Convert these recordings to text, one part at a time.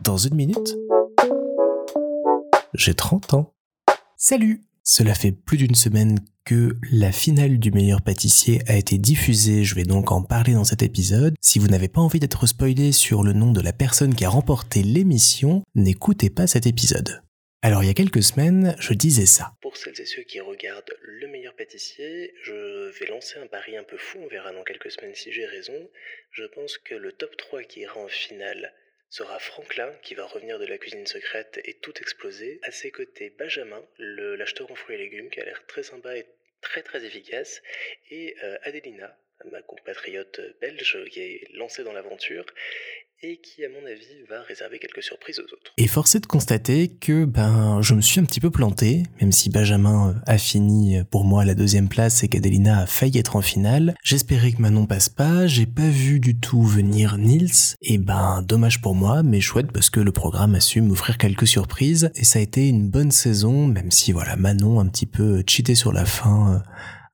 Dans une minute, j'ai 30 ans. Salut Cela fait plus d'une semaine que la finale du meilleur pâtissier a été diffusée, je vais donc en parler dans cet épisode. Si vous n'avez pas envie d'être spoilé sur le nom de la personne qui a remporté l'émission, n'écoutez pas cet épisode. Alors il y a quelques semaines, je disais ça. Pour celles et ceux qui regardent Le meilleur pâtissier, je vais lancer un pari un peu fou, on verra dans quelques semaines si j'ai raison. Je pense que le top 3 qui ira en finale sera Franklin qui va revenir de la cuisine secrète et tout exploser. À ses côtés, Benjamin, l'acheteur en fruits et légumes qui a l'air très sympa et très très efficace. Et euh, Adelina, ma compatriote belge qui est lancée dans l'aventure et qui, à mon avis, va réserver quelques surprises aux autres. Et forcé de constater que ben je me suis un petit peu planté, même si Benjamin a fini pour moi la deuxième place et qu'Adelina a failli être en finale. J'espérais que Manon passe pas, j'ai pas vu du tout venir Nils, et ben dommage pour moi, mais chouette parce que le programme a su m'offrir quelques surprises, et ça a été une bonne saison, même si voilà Manon un petit peu cheaté sur la fin.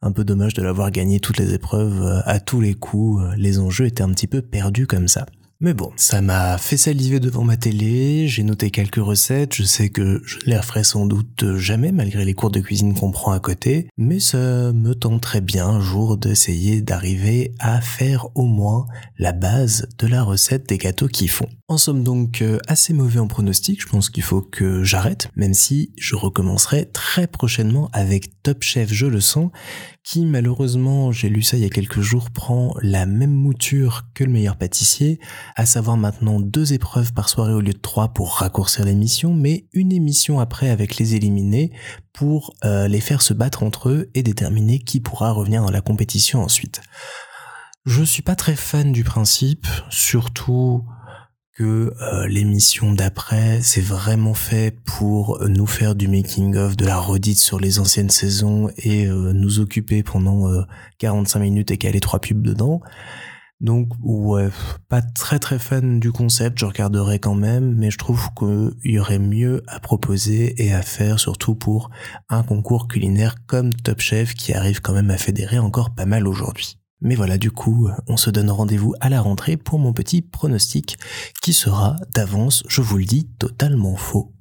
Un peu dommage de l'avoir gagné toutes les épreuves à tous les coups, les enjeux étaient un petit peu perdus comme ça. Mais bon, ça m'a fait saliver devant ma télé, j'ai noté quelques recettes, je sais que je ne les referai sans doute jamais malgré les cours de cuisine qu'on prend à côté, mais ça me tente très bien un jour d'essayer d'arriver à faire au moins la base de la recette des gâteaux qui font. En somme donc euh, assez mauvais en pronostic, je pense qu'il faut que j'arrête, même si je recommencerai très prochainement avec Top Chef, je le sens, qui malheureusement, j'ai lu ça il y a quelques jours, prend la même mouture que le meilleur pâtissier, à savoir maintenant deux épreuves par soirée au lieu de trois pour raccourcir l'émission, mais une émission après avec les éliminés pour euh, les faire se battre entre eux et déterminer qui pourra revenir dans la compétition ensuite. Je suis pas très fan du principe, surtout que euh, l'émission d'après, c'est vraiment fait pour nous faire du making-of, de la redite sur les anciennes saisons et euh, nous occuper pendant 45 minutes et caler trois pubs dedans. Donc ouais, pas très très fan du concept, je regarderai quand même, mais je trouve qu'il y aurait mieux à proposer et à faire, surtout pour un concours culinaire comme Top Chef qui arrive quand même à fédérer encore pas mal aujourd'hui. Mais voilà, du coup, on se donne rendez-vous à la rentrée pour mon petit pronostic qui sera d'avance, je vous le dis, totalement faux.